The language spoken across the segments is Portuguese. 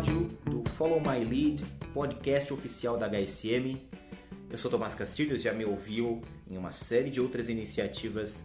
episódio do Follow My Lead, podcast oficial da HSM. Eu sou Tomás Castilho, já me ouviu em uma série de outras iniciativas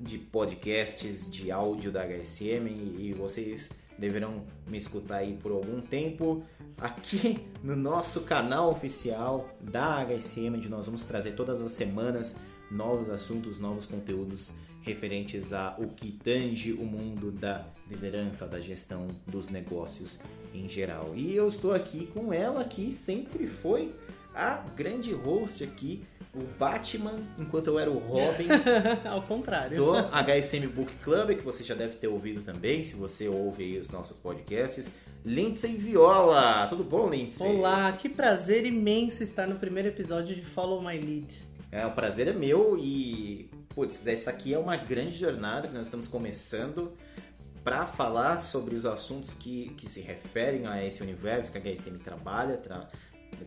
de podcasts, de áudio da HSM e vocês deverão me escutar aí por algum tempo aqui no nosso canal oficial da HSM, onde nós vamos trazer todas as semanas novos assuntos, novos conteúdos referentes a o que tange o mundo da liderança, da gestão dos negócios em geral. E eu estou aqui com ela que sempre foi a grande host aqui, o Batman, enquanto eu era o Robin. Ao contrário. Do HSM Book Club, que você já deve ter ouvido também, se você ouve os nossos podcasts. Lindsay Viola. Tudo bom, Lindsay? Olá, que prazer imenso estar no primeiro episódio de Follow My Lead. É, o prazer é meu e, putz, essa aqui é uma grande jornada que nós estamos começando para falar sobre os assuntos que, que se referem a esse universo que a HSM trabalha, tra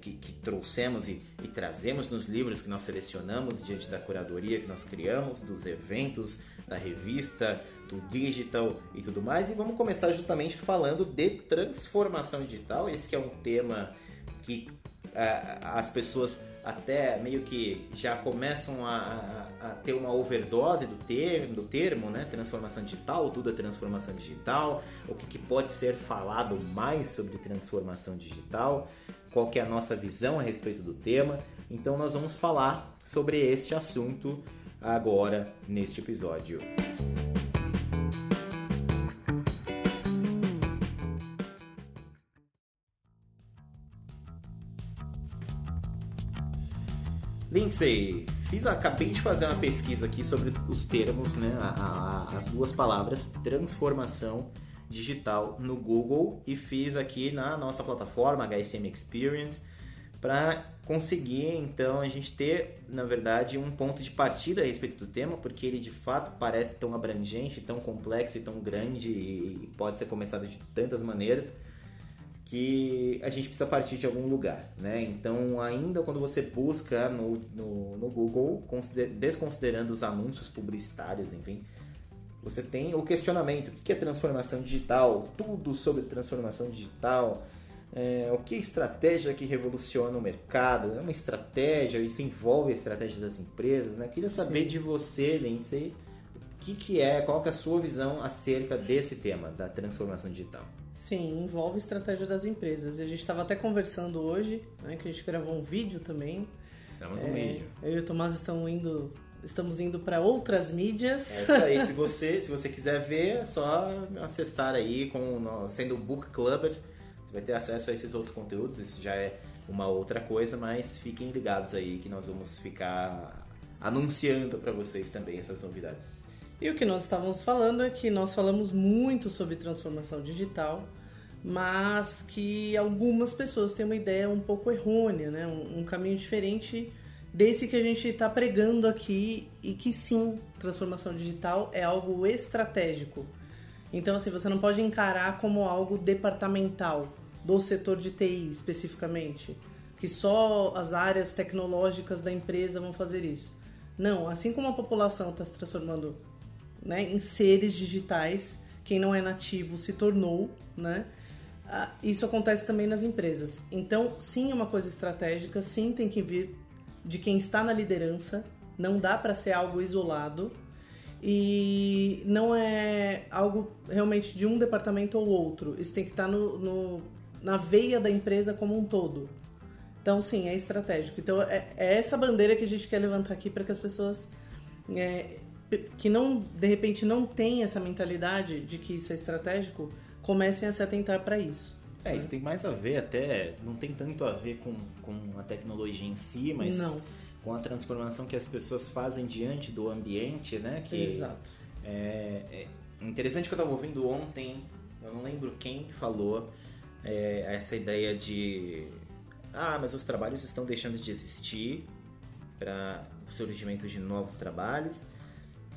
que, que, trouxemos e, e, trazemos nos livros que nós selecionamos diante da curadoria que nós criamos, dos eventos, da revista, do digital e tudo mais. E vamos começar justamente falando de transformação digital. Esse que é um tema que as pessoas até meio que já começam a, a, a, ter uma overdose do termo, do termo, né? Transformação digital, tudo é transformação digital, o que, que pode ser falado mais sobre transformação digital, qual que é a nossa visão a respeito do tema. Então nós vamos falar sobre este assunto agora neste episódio. Lindsay, fiz, acabei de fazer uma pesquisa aqui sobre os termos, né, a, a, as duas palavras transformação digital no Google e fiz aqui na nossa plataforma HSM Experience para conseguir então a gente ter, na verdade, um ponto de partida a respeito do tema, porque ele de fato parece tão abrangente, tão complexo e tão grande e pode ser começado de tantas maneiras que a gente precisa partir de algum lugar, né? Então, ainda quando você busca no, no, no Google, desconsiderando os anúncios publicitários, enfim, você tem o questionamento: o que é transformação digital? Tudo sobre transformação digital. É, o que é estratégia que revoluciona o mercado? É uma estratégia, isso envolve a estratégia das empresas, né? Queria saber Sim. de você, Lindsay, o que, que é, qual que é a sua visão acerca desse tema, da transformação digital? Sim, envolve estratégia das empresas. E a gente estava até conversando hoje, né, que a gente gravou um vídeo também. Gravamos é, um vídeo. Eu e o Tomás estão indo, estamos indo para outras mídias. É isso aí. se você, se você quiser ver, é só acessar aí com sendo Book Clubber. Você vai ter acesso a esses outros conteúdos. Isso já é uma outra coisa, mas fiquem ligados aí que nós vamos ficar anunciando para vocês também essas novidades. E o que nós estávamos falando é que nós falamos muito sobre transformação digital, mas que algumas pessoas têm uma ideia um pouco errônea, né? um, um caminho diferente desse que a gente está pregando aqui e que sim, transformação digital é algo estratégico. Então, assim, você não pode encarar como algo departamental do setor de TI especificamente, que só as áreas tecnológicas da empresa vão fazer isso. Não, assim como a população está se transformando né, em seres digitais. Quem não é nativo se tornou, né? Ah, isso acontece também nas empresas. Então, sim, é uma coisa estratégica, sim, tem que vir de quem está na liderança. Não dá para ser algo isolado e não é algo realmente de um departamento ou outro. Isso tem que estar no, no na veia da empresa como um todo. Então, sim, é estratégico. Então, é, é essa bandeira que a gente quer levantar aqui para que as pessoas é, que não de repente não tem essa mentalidade de que isso é estratégico comecem a se atentar para isso. É, isso tem mais a ver até, não tem tanto a ver com, com a tecnologia em si, mas não. com a transformação que as pessoas fazem diante do ambiente, né? Que Exato. É, é interessante que eu estava ouvindo ontem, eu não lembro quem falou é, essa ideia de ah, mas os trabalhos estão deixando de existir para o surgimento de novos trabalhos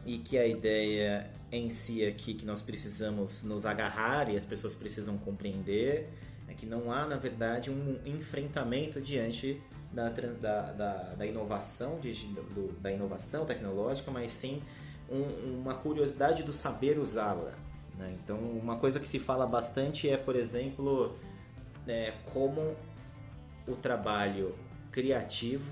e que a ideia em si aqui que nós precisamos nos agarrar e as pessoas precisam compreender é que não há, na verdade, um enfrentamento diante da, da, da, da inovação, de, do, da inovação tecnológica, mas sim um, uma curiosidade do saber usá-la. Né? Então, uma coisa que se fala bastante é, por exemplo, é, como o trabalho criativo,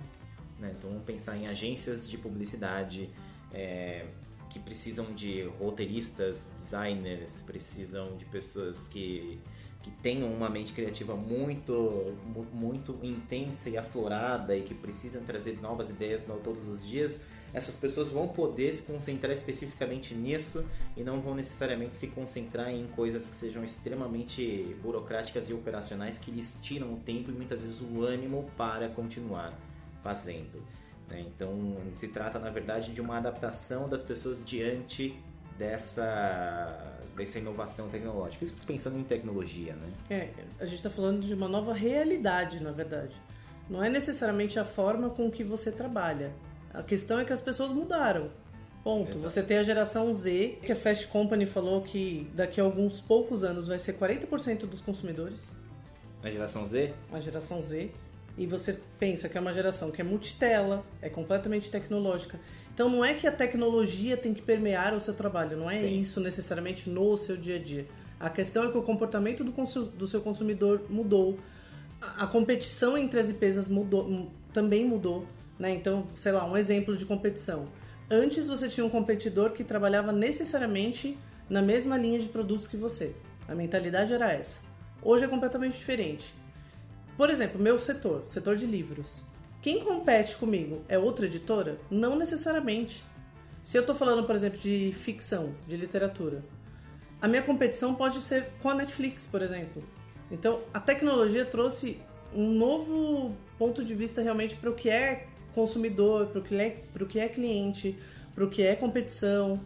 né? então vamos pensar em agências de publicidade é, que precisam de roteiristas, designers, precisam de pessoas que, que tenham uma mente criativa muito, muito intensa e aflorada e que precisam trazer novas ideias todos os dias essas pessoas vão poder se concentrar especificamente nisso e não vão necessariamente se concentrar em coisas que sejam extremamente burocráticas e operacionais que lhes tiram o tempo e muitas vezes o ânimo para continuar fazendo. Né? Então se trata na verdade de uma adaptação das pessoas diante dessa dessa inovação tecnológica. Isso pensando em tecnologia, né? É, a gente está falando de uma nova realidade, na verdade. Não é necessariamente a forma com que você trabalha, a questão é que as pessoas mudaram. Ponto. Exato. Você tem a geração Z, que a Fast Company falou que daqui a alguns poucos anos vai ser 40% dos consumidores. A geração Z? A geração Z. E você pensa que é uma geração que é multitela, é completamente tecnológica. Então não é que a tecnologia tem que permear o seu trabalho, não é Sim. isso necessariamente no seu dia a dia. A questão é que o comportamento do, do seu consumidor mudou. A, a competição entre as empresas mudou, também mudou. Né? Então, sei lá, um exemplo de competição. Antes você tinha um competidor que trabalhava necessariamente na mesma linha de produtos que você. A mentalidade era essa. Hoje é completamente diferente. Por exemplo, meu setor, setor de livros. Quem compete comigo é outra editora? Não necessariamente. Se eu estou falando, por exemplo, de ficção, de literatura, a minha competição pode ser com a Netflix, por exemplo. Então, a tecnologia trouxe um novo ponto de vista realmente para o que é consumidor, para o que, é, que é cliente, para o que é competição.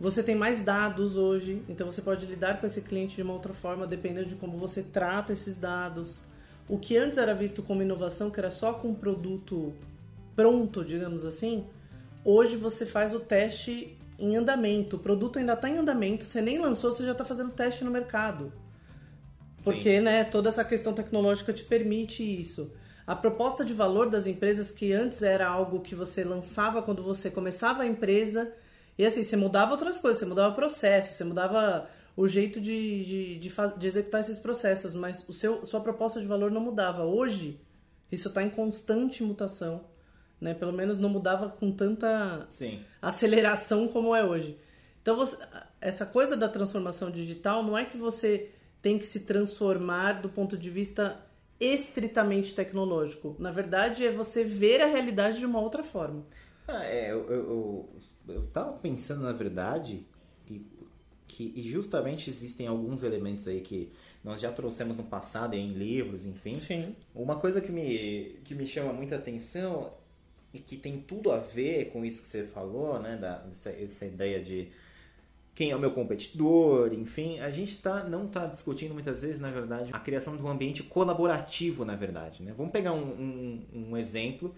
Você tem mais dados hoje, então você pode lidar com esse cliente de uma outra forma, dependendo de como você trata esses dados. O que antes era visto como inovação, que era só com um produto pronto, digamos assim, hoje você faz o teste em andamento. O produto ainda está em andamento, você nem lançou, você já está fazendo teste no mercado. Porque né, toda essa questão tecnológica te permite isso a proposta de valor das empresas, que antes era algo que você lançava quando você começava a empresa, e assim, você mudava outras coisas, você mudava processo, você mudava o jeito de, de, de, de executar esses processos, mas o seu, sua proposta de valor não mudava. Hoje, isso está em constante mutação. Né? Pelo menos não mudava com tanta Sim. aceleração como é hoje. Então, você, essa coisa da transformação digital não é que você tem que se transformar do ponto de vista estritamente tecnológico. Na verdade, é você ver a realidade de uma outra forma. Ah, é, eu, eu, eu tava pensando, na verdade, que justamente existem alguns elementos aí que nós já trouxemos no passado em livros, enfim. Sim. Uma coisa que me, que me chama muita atenção e que tem tudo a ver com isso que você falou, né, da, dessa, dessa ideia de quem é o meu competidor, enfim, a gente tá, não está discutindo muitas vezes, na verdade, a criação de um ambiente colaborativo, na verdade. Né? Vamos pegar um, um, um exemplo.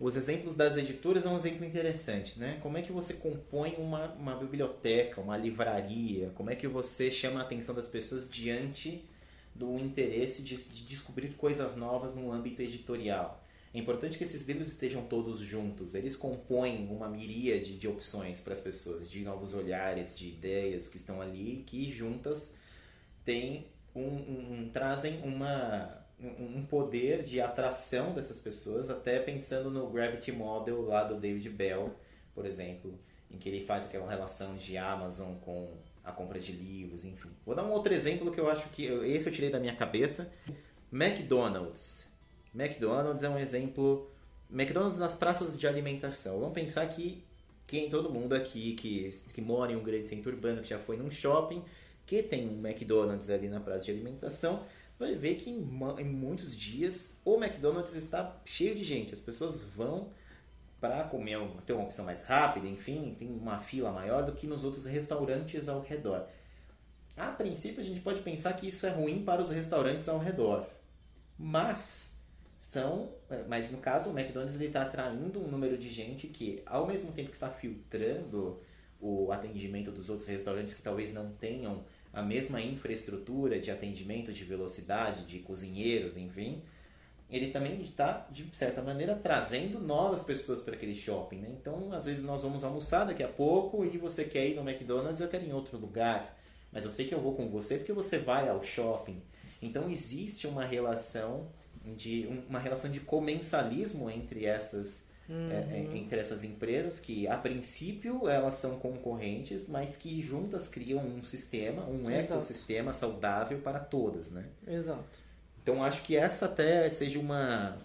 Os exemplos das editoras é um exemplo interessante, né? Como é que você compõe uma, uma biblioteca, uma livraria? Como é que você chama a atenção das pessoas diante do interesse de, de descobrir coisas novas no âmbito editorial? É importante que esses livros estejam todos juntos. Eles compõem uma miríade de opções para as pessoas, de novos olhares, de ideias que estão ali, que juntas têm um, um, trazem uma, um poder de atração dessas pessoas, até pensando no Gravity Model lá do David Bell, por exemplo, em que ele faz aquela relação de Amazon com a compra de livros, enfim. Vou dar um outro exemplo que eu acho que esse eu tirei da minha cabeça. McDonald's. McDonald's é um exemplo. McDonald's nas praças de alimentação. Vamos pensar que quem todo mundo aqui que, que mora em um grande centro urbano, que já foi num shopping, que tem um McDonald's ali na praça de alimentação, vai ver que em, em muitos dias o McDonald's está cheio de gente. As pessoas vão para comer, ter uma opção mais rápida, enfim, tem uma fila maior do que nos outros restaurantes ao redor. A princípio, a gente pode pensar que isso é ruim para os restaurantes ao redor. Mas são, mas no caso o McDonald's está atraindo um número de gente que, ao mesmo tempo que está filtrando o atendimento dos outros restaurantes que talvez não tenham a mesma infraestrutura de atendimento, de velocidade, de cozinheiros, enfim, ele também está, de certa maneira, trazendo novas pessoas para aquele shopping. Né? Então, às vezes nós vamos almoçar daqui a pouco e você quer ir no McDonald's, eu quero ir em outro lugar. Mas eu sei que eu vou com você porque você vai ao shopping. Então existe uma relação de uma relação de comensalismo entre essas uhum. é, entre essas empresas que a princípio elas são concorrentes, mas que juntas criam um sistema, um Exato. ecossistema saudável para todas, né? Exato. Então acho que essa até seja uma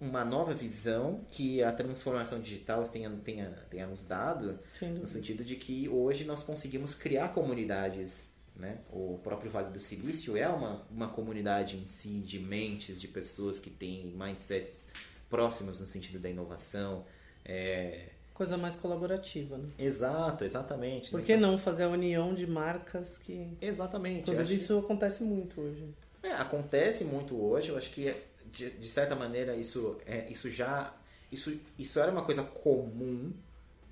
uma nova visão que a transformação digital tenha, tenha, tenha nos dado, no sentido de que hoje nós conseguimos criar comunidades. Né? O próprio Vale do Silício é uma, uma comunidade em si de mentes, de pessoas que têm mindsets próximos no sentido da inovação. É... Coisa mais colaborativa, né? Exato, exatamente. Por que não fazer a união de marcas que. Exatamente. Inclusive, isso que... acontece muito hoje. É, acontece muito hoje. Eu acho que de, de certa maneira, isso, é, isso já. Isso, isso era uma coisa comum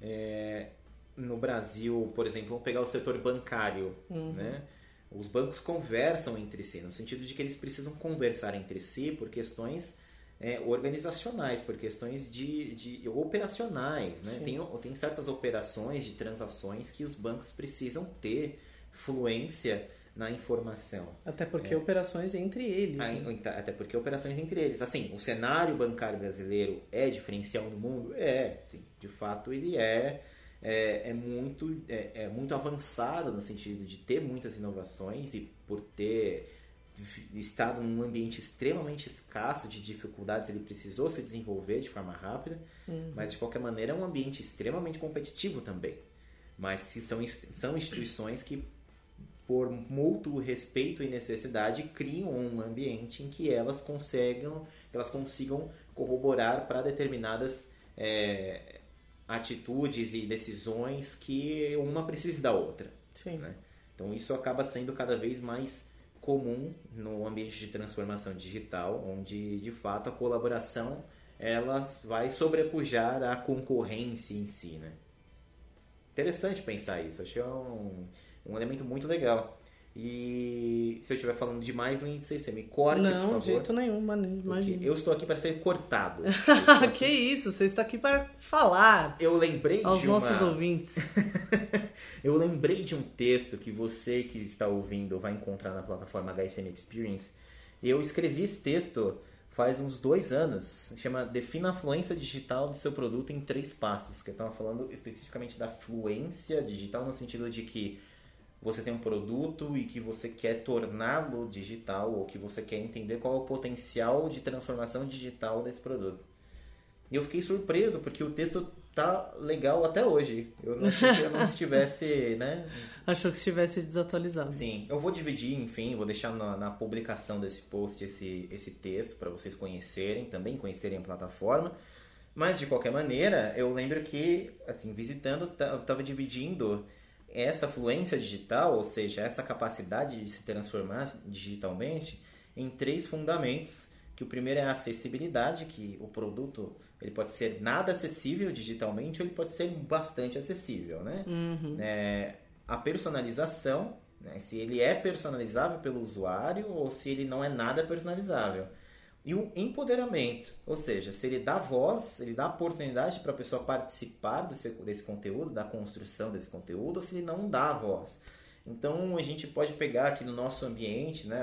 é, no Brasil, por exemplo, vamos pegar o setor bancário, uhum. né? Os bancos conversam entre si, no sentido de que eles precisam conversar entre si por questões é, organizacionais, por questões de, de operacionais. Né? Tem, tem certas operações de transações que os bancos precisam ter fluência na informação. Até porque é. operações entre eles. né? Até porque operações entre eles. Assim, o cenário bancário brasileiro é diferencial no mundo? É, sim. De fato, ele é. É, é muito, é, é, muito avançado no sentido de ter muitas inovações e por ter estado num ambiente extremamente escasso de dificuldades, ele precisou se desenvolver de forma rápida, uhum. mas de qualquer maneira é um ambiente extremamente competitivo também. Mas se são, são instituições que por mútuo respeito e necessidade, criam um ambiente em que elas consigam, elas consigam corroborar para determinadas é, atitudes e decisões que uma precisa da outra. Né? Então isso acaba sendo cada vez mais comum no ambiente de transformação digital, onde de fato a colaboração ela vai sobrepujar a concorrência em si. Né? Interessante pensar isso, achei um um elemento muito legal. E se eu estiver falando demais, Lindsay, você me corte, não, por favor. Não, de jeito nenhum, imagina. Eu estou aqui para ser cortado. que isso, você está aqui para falar. Eu lembrei aos de nossos ouvintes. eu lembrei de um texto que você que está ouvindo vai encontrar na plataforma HSM Experience. Eu escrevi esse texto faz uns dois anos. Chama Defina a fluência digital do seu produto em três passos. Que eu estava falando especificamente da fluência digital no sentido de que você tem um produto e que você quer torná-lo digital ou que você quer entender qual é o potencial de transformação digital desse produto. E eu fiquei surpreso porque o texto tá legal até hoje. Eu não achei que eu não estivesse, né? Achou que estivesse desatualizado. Sim, eu vou dividir, enfim, vou deixar na, na publicação desse post esse, esse texto para vocês conhecerem, também conhecerem a plataforma. Mas de qualquer maneira, eu lembro que, assim, visitando, eu estava dividindo essa fluência digital, ou seja, essa capacidade de se transformar digitalmente, em três fundamentos. Que o primeiro é a acessibilidade, que o produto ele pode ser nada acessível digitalmente ou ele pode ser bastante acessível, né? Uhum. É, a personalização, né? se ele é personalizável pelo usuário ou se ele não é nada personalizável. E o empoderamento, ou seja, se ele dá voz, ele dá oportunidade para a pessoa participar desse, conteúdo, da construção desse conteúdo, ou se ele não dá voz. Então a gente pode pegar aqui no nosso ambiente, né,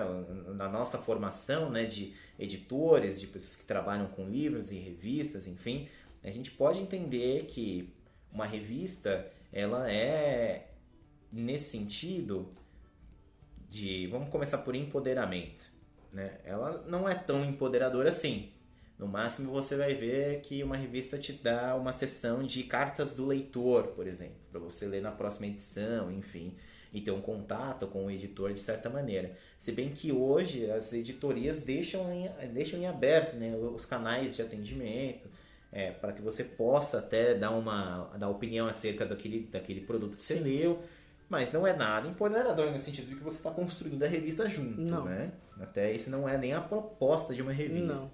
na nossa formação né, de editores, de pessoas que trabalham com livros e revistas, enfim, a gente pode entender que uma revista ela é nesse sentido de vamos começar por empoderamento né? Ela não é tão empoderadora assim. No máximo você vai ver que uma revista te dá uma seção de cartas do leitor, por exemplo, para você ler na próxima edição, enfim, e ter um contato com o editor de certa maneira. Se bem que hoje as editorias deixam em, deixam em aberto né, os canais de atendimento, é, para que você possa até dar uma dar opinião acerca daquele, daquele produto que você leu mas não é nada empoderador no sentido de que você está construindo a revista junto, não. né? Até isso não é nem a proposta de uma revista. Não.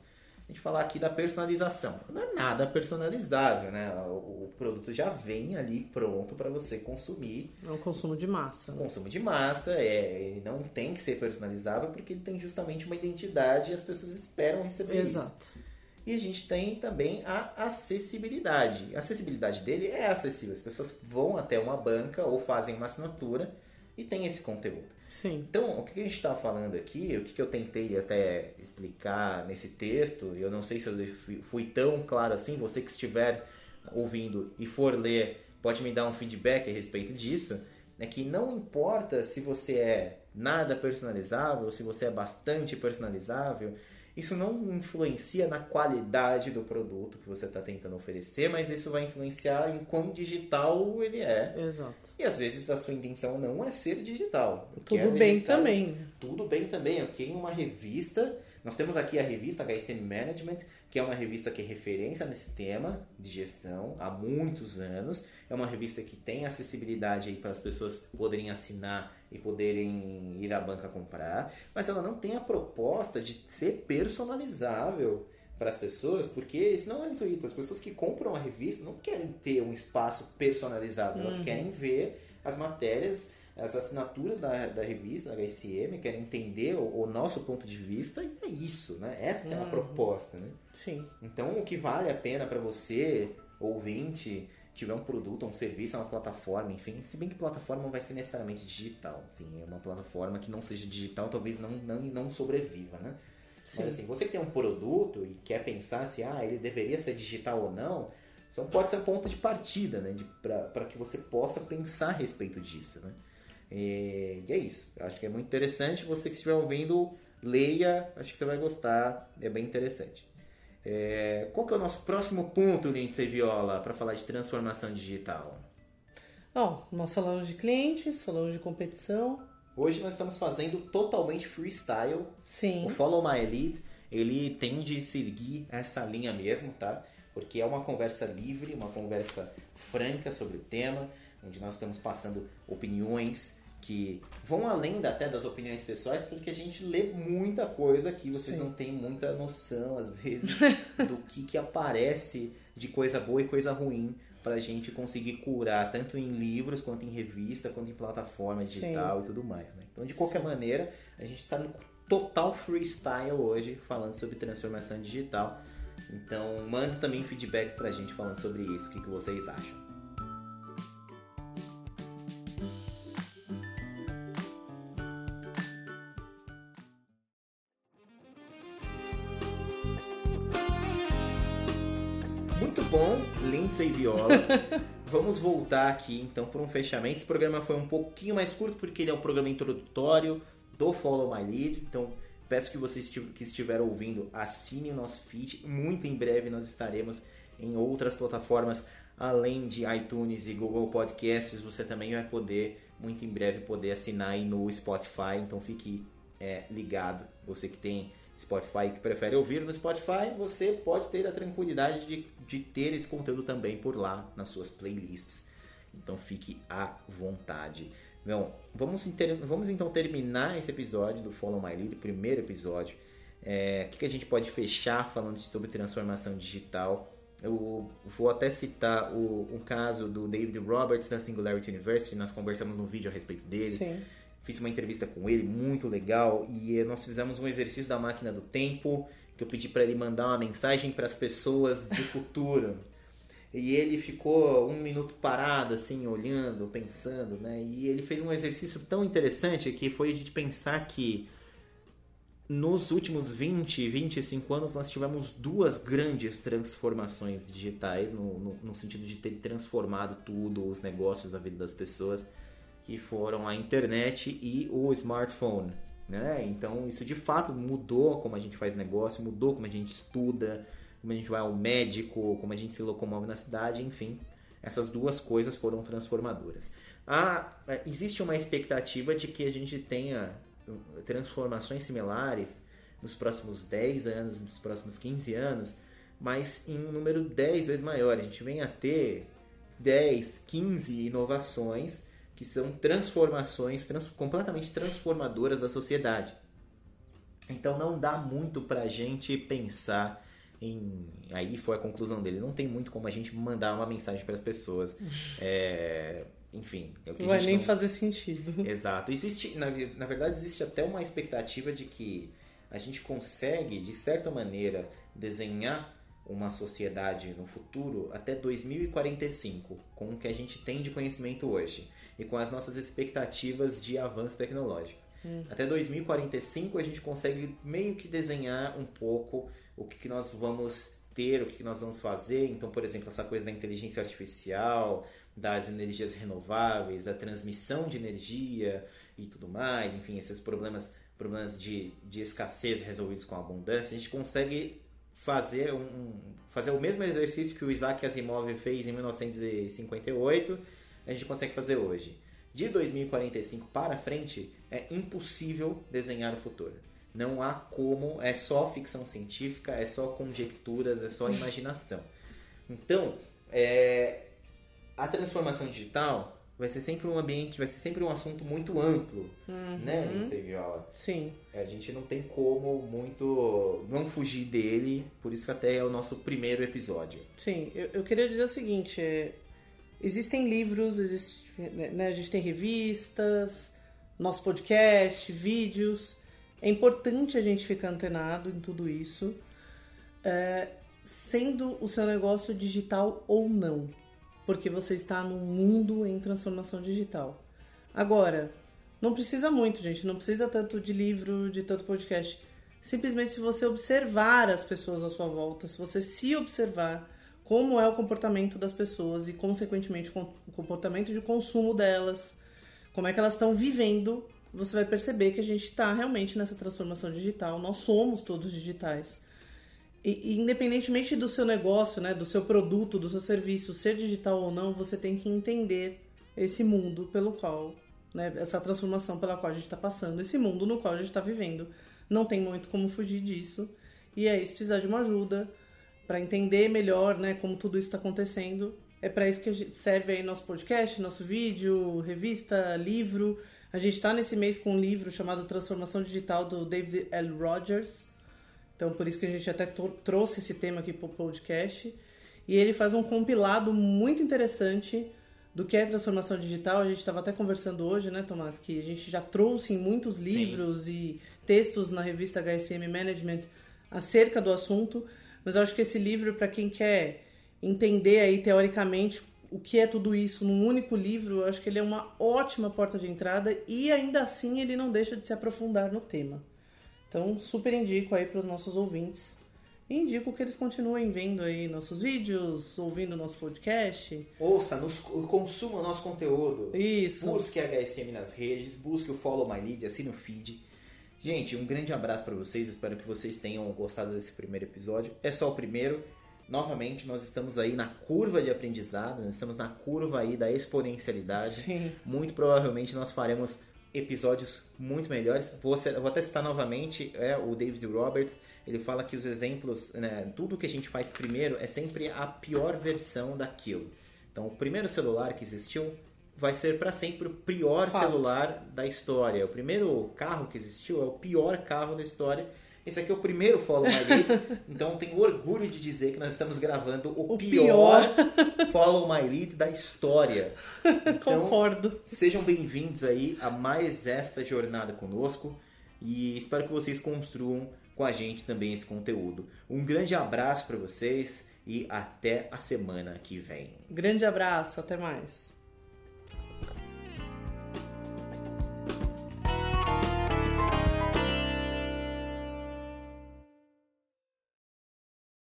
A gente falar aqui da personalização. Não é nada personalizável, né? O, produto já vem ali pronto para você consumir. É um consumo de massa. Né? Consumo de massa, é, ele não tem que ser personalizável porque ele tem justamente uma identidade e as pessoas esperam receber Exato. isso. E a gente tem também a acessibilidade. A acessibilidade dele é acessível. As pessoas vão até uma banca ou fazem uma assinatura e tem esse conteúdo. Sim. Então, o que a gente está falando aqui, o que eu tentei até explicar nesse texto, eu não sei se eu fui tão claro assim, você que estiver ouvindo e for ler, pode me dar um feedback a respeito disso, é que não importa se você é nada personalizável, se você é bastante personalizável, isso não influencia na qualidade do produto que você está tentando oferecer, mas isso vai influenciar em quão digital ele é. Exato. E às vezes a sua intenção não é ser digital. Tudo é bem digital, também. Tudo bem também. Ok, uma revista. Nós temos aqui a revista HSM Management, que é uma revista que é referência nesse tema de gestão há muitos anos. É uma revista que tem acessibilidade para as pessoas poderem assinar e poderem ir à banca comprar, mas ela não tem a proposta de ser personalizável para as pessoas, porque isso não é intuito. As pessoas que compram a revista não querem ter um espaço personalizável, elas uhum. querem ver as matérias, as assinaturas da, da revista, da HSM, querem entender o, o nosso ponto de vista e é isso, né? Essa uhum. é a uhum. proposta, né? Sim. Então, o que vale a pena para você, ouvinte, tiver um produto, um serviço, uma plataforma, enfim, se bem que plataforma não vai ser necessariamente digital, sim, é uma plataforma que não seja digital, talvez não não, não sobreviva, né? Sim. Mas assim, você que tem um produto e quer pensar se ah, ele deveria ser digital ou não, isso pode ser um ponto de partida, né? Para que você possa pensar a respeito disso, né? E, e é isso. Acho que é muito interessante. Você que estiver ouvindo, leia. Acho que você vai gostar. É bem interessante. É, qual que é o nosso próximo ponto, Lindsay Viola, para falar de transformação digital? Bom, nós falamos de clientes, falamos de competição. Hoje nós estamos fazendo totalmente freestyle. Sim. O Follow My Lead, ele tende a seguir essa linha mesmo, tá? Porque é uma conversa livre, uma conversa franca sobre o tema, onde nós estamos passando opiniões, que vão além até das opiniões pessoais, porque a gente lê muita coisa que vocês Sim. não têm muita noção, às vezes, do que, que aparece de coisa boa e coisa ruim para a gente conseguir curar, tanto em livros, quanto em revista, quanto em plataforma digital Sim. e tudo mais. Né? Então, de qualquer Sim. maneira, a gente está no total freestyle hoje, falando sobre transformação digital. Então, manda também feedbacks para a gente falando sobre isso, o que, que vocês acham. Viola. Vamos voltar aqui então para um fechamento. Esse programa foi um pouquinho mais curto porque ele é o programa introdutório do Follow My Lead. Então peço que vocês que estiveram ouvindo assinem o nosso feed. Muito em breve nós estaremos em outras plataformas além de iTunes e Google Podcasts. Você também vai poder muito em breve poder assinar aí no Spotify. Então fique é, ligado. Você que tem Spotify que prefere ouvir no Spotify, você pode ter a tranquilidade de, de ter esse conteúdo também por lá nas suas playlists. Então fique à vontade. Bom, vamos, vamos então terminar esse episódio do Follow My Lead, primeiro episódio. É, o que, a gente pode fechar falando sobre transformação digital? Eu vou até citar o, caso do David Roberts da Singularity University, nós conversamos no vídeo a respeito dele. Sim fiz uma entrevista com ele, muito legal, e nós fizemos um exercício da máquina do tempo, que eu pedi para ele mandar uma mensagem para as pessoas do futuro. e ele ficou um minuto parado, assim, olhando, pensando, né? E ele fez um exercício tão interessante que foi de pensar que nos últimos 20, 25 anos nós tivemos duas grandes transformações digitais, no, no, no sentido de ter transformado tudo, os negócios, a vida das pessoas que foram a internet e o smartphone. Né? Então isso de fato mudou como a gente faz negócio, mudou como a gente estuda, como a gente vai ao médico, como a gente se locomove na cidade, enfim. Essas duas coisas foram transformadoras. Ah, existe uma expectativa de que a gente tenha uh, transformações similares nos próximos 10 anos, nos próximos 15 anos, mas em um número 10 vezes maior. A gente vem a ter 10, 15 inovações que são transformações trans, completamente transformadoras da sociedade. Então não dá muito pra gente pensar em. Aí foi a conclusão dele. Não tem muito como a gente mandar uma mensagem para as pessoas. É... Enfim. É não vai nem não... fazer sentido. Exato. Existe, na, na verdade, existe até uma expectativa de que a gente consegue, de certa maneira, desenhar uma sociedade no futuro até 2045, com o que a gente tem de conhecimento hoje e com as nossas expectativas de avanço tecnológico. Hum. Até 2045 a gente consegue meio que desenhar um pouco o que, que nós vamos ter, o que, que nós vamos fazer. Então, por exemplo, essa coisa da inteligência artificial, das energias renováveis, da transmissão de energia e tudo mais, enfim, esses problemas, problemas de, de escassez resolvidos com abundância, a gente consegue fazer, um, fazer o mesmo exercício que o Isaac Asimov fez em 1958, a gente consegue fazer hoje. De 2045 para frente, é impossível desenhar o futuro. Não há como, é só ficção científica, é só conjecturas, é só imaginação. Então, é, a transformação digital vai ser sempre um ambiente, vai ser sempre um assunto muito amplo, uhum. né, Lindsay Viola? Sim. A gente não tem como muito não fugir dele, por isso que até é o nosso primeiro episódio. Sim, eu, eu queria dizer o seguinte, é, existem livros, existe, né, a gente tem revistas, nosso podcast, vídeos, é importante a gente ficar antenado em tudo isso, é, sendo o seu negócio digital ou não porque você está num mundo em transformação digital. Agora, não precisa muito, gente, não precisa tanto de livro, de tanto podcast. Simplesmente se você observar as pessoas à sua volta, se você se observar como é o comportamento das pessoas e, consequentemente, o comportamento de consumo delas, como é que elas estão vivendo, você vai perceber que a gente está realmente nessa transformação digital. Nós somos todos digitais. E, independentemente do seu negócio, né, do seu produto, do seu serviço, ser digital ou não, você tem que entender esse mundo pelo qual, né, essa transformação pela qual a gente está passando, esse mundo no qual a gente está vivendo. Não tem muito como fugir disso. E aí, se precisar de uma ajuda para entender melhor, né, como tudo isso está acontecendo, é para isso que serve aí nosso podcast, nosso vídeo, revista, livro. A gente está nesse mês com um livro chamado Transformação Digital do David L. Rogers então, por isso que a gente até trouxe esse tema aqui para o podcast. E ele faz um compilado muito interessante do que é transformação digital. A gente estava até conversando hoje, né, Tomás, que a gente já trouxe em muitos livros Sim. e textos na revista HSM Management acerca do assunto. Mas eu acho que esse livro, para quem quer entender aí teoricamente o que é tudo isso num único livro, eu acho que ele é uma ótima porta de entrada e ainda assim ele não deixa de se aprofundar no tema. Então, super indico aí para os nossos ouvintes. E indico que eles continuem vendo aí nossos vídeos, ouvindo nosso podcast. Ouça, nos, consuma o nosso conteúdo. Isso. Busque a HSM nas redes, busque o Follow My Lead, assine o feed. Gente, um grande abraço para vocês. Espero que vocês tenham gostado desse primeiro episódio. É só o primeiro. Novamente, nós estamos aí na curva de aprendizado, nós estamos na curva aí da exponencialidade. Sim. Muito provavelmente nós faremos episódios muito melhores. Vou, vou até citar novamente é, o David Roberts. Ele fala que os exemplos, né, tudo que a gente faz primeiro é sempre a pior versão daquilo. Então, o primeiro celular que existiu vai ser para sempre o pior Fato. celular da história. O primeiro carro que existiu é o pior carro da história esse aqui é o primeiro Follow My Lead, então tenho orgulho de dizer que nós estamos gravando o, o pior, pior, Follow My Lead da história. Então, Concordo. Sejam bem-vindos aí a mais essa jornada conosco e espero que vocês construam com a gente também esse conteúdo. Um grande abraço para vocês e até a semana que vem. Grande abraço, até mais.